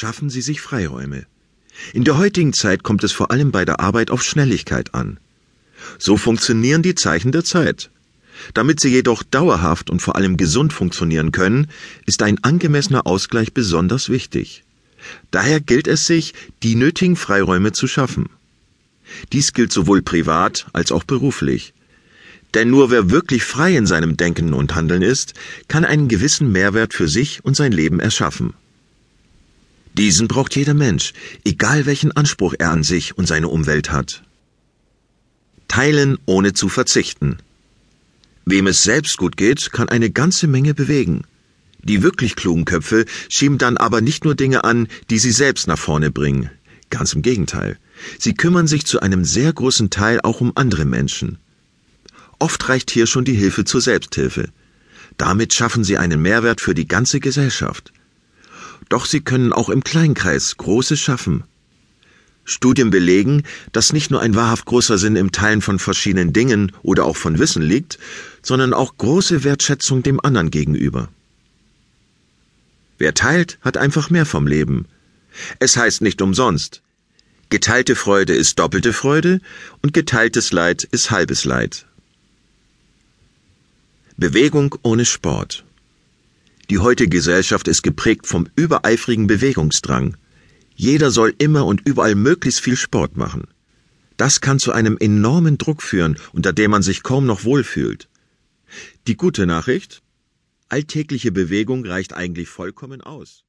Schaffen Sie sich Freiräume. In der heutigen Zeit kommt es vor allem bei der Arbeit auf Schnelligkeit an. So funktionieren die Zeichen der Zeit. Damit sie jedoch dauerhaft und vor allem gesund funktionieren können, ist ein angemessener Ausgleich besonders wichtig. Daher gilt es sich, die nötigen Freiräume zu schaffen. Dies gilt sowohl privat als auch beruflich. Denn nur wer wirklich frei in seinem Denken und Handeln ist, kann einen gewissen Mehrwert für sich und sein Leben erschaffen. Diesen braucht jeder Mensch, egal welchen Anspruch er an sich und seine Umwelt hat. Teilen ohne zu verzichten. Wem es selbst gut geht, kann eine ganze Menge bewegen. Die wirklich klugen Köpfe schieben dann aber nicht nur Dinge an, die sie selbst nach vorne bringen. Ganz im Gegenteil. Sie kümmern sich zu einem sehr großen Teil auch um andere Menschen. Oft reicht hier schon die Hilfe zur Selbsthilfe. Damit schaffen sie einen Mehrwert für die ganze Gesellschaft. Doch sie können auch im Kleinkreis Großes schaffen. Studien belegen, dass nicht nur ein wahrhaft großer Sinn im Teilen von verschiedenen Dingen oder auch von Wissen liegt, sondern auch große Wertschätzung dem anderen gegenüber. Wer teilt, hat einfach mehr vom Leben. Es heißt nicht umsonst, geteilte Freude ist doppelte Freude und geteiltes Leid ist halbes Leid. Bewegung ohne Sport. Die heutige Gesellschaft ist geprägt vom übereifrigen Bewegungsdrang. Jeder soll immer und überall möglichst viel Sport machen. Das kann zu einem enormen Druck führen, unter dem man sich kaum noch wohlfühlt. Die gute Nachricht? Alltägliche Bewegung reicht eigentlich vollkommen aus.